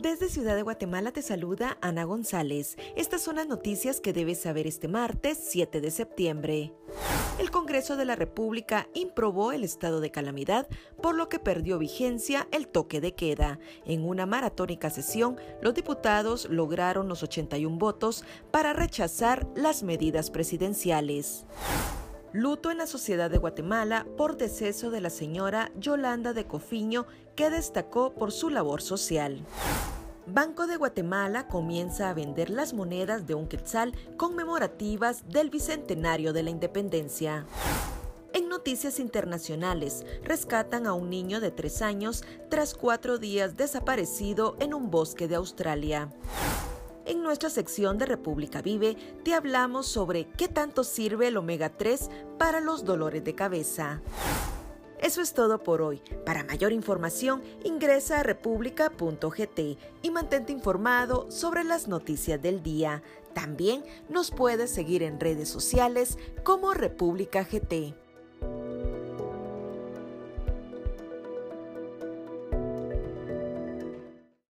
Desde Ciudad de Guatemala te saluda Ana González. Estas son las noticias que debes saber este martes 7 de septiembre. El Congreso de la República improbó el estado de calamidad, por lo que perdió vigencia el toque de queda. En una maratónica sesión, los diputados lograron los 81 votos para rechazar las medidas presidenciales. Luto en la sociedad de Guatemala por deceso de la señora Yolanda de Cofiño, que destacó por su labor social. Banco de Guatemala comienza a vender las monedas de un quetzal conmemorativas del Bicentenario de la Independencia. En noticias internacionales, rescatan a un niño de tres años tras cuatro días desaparecido en un bosque de Australia. En nuestra sección de República Vive te hablamos sobre qué tanto sirve el omega 3 para los dolores de cabeza. Eso es todo por hoy. Para mayor información, ingresa a república.gt y mantente informado sobre las noticias del día. También nos puedes seguir en redes sociales como República GT.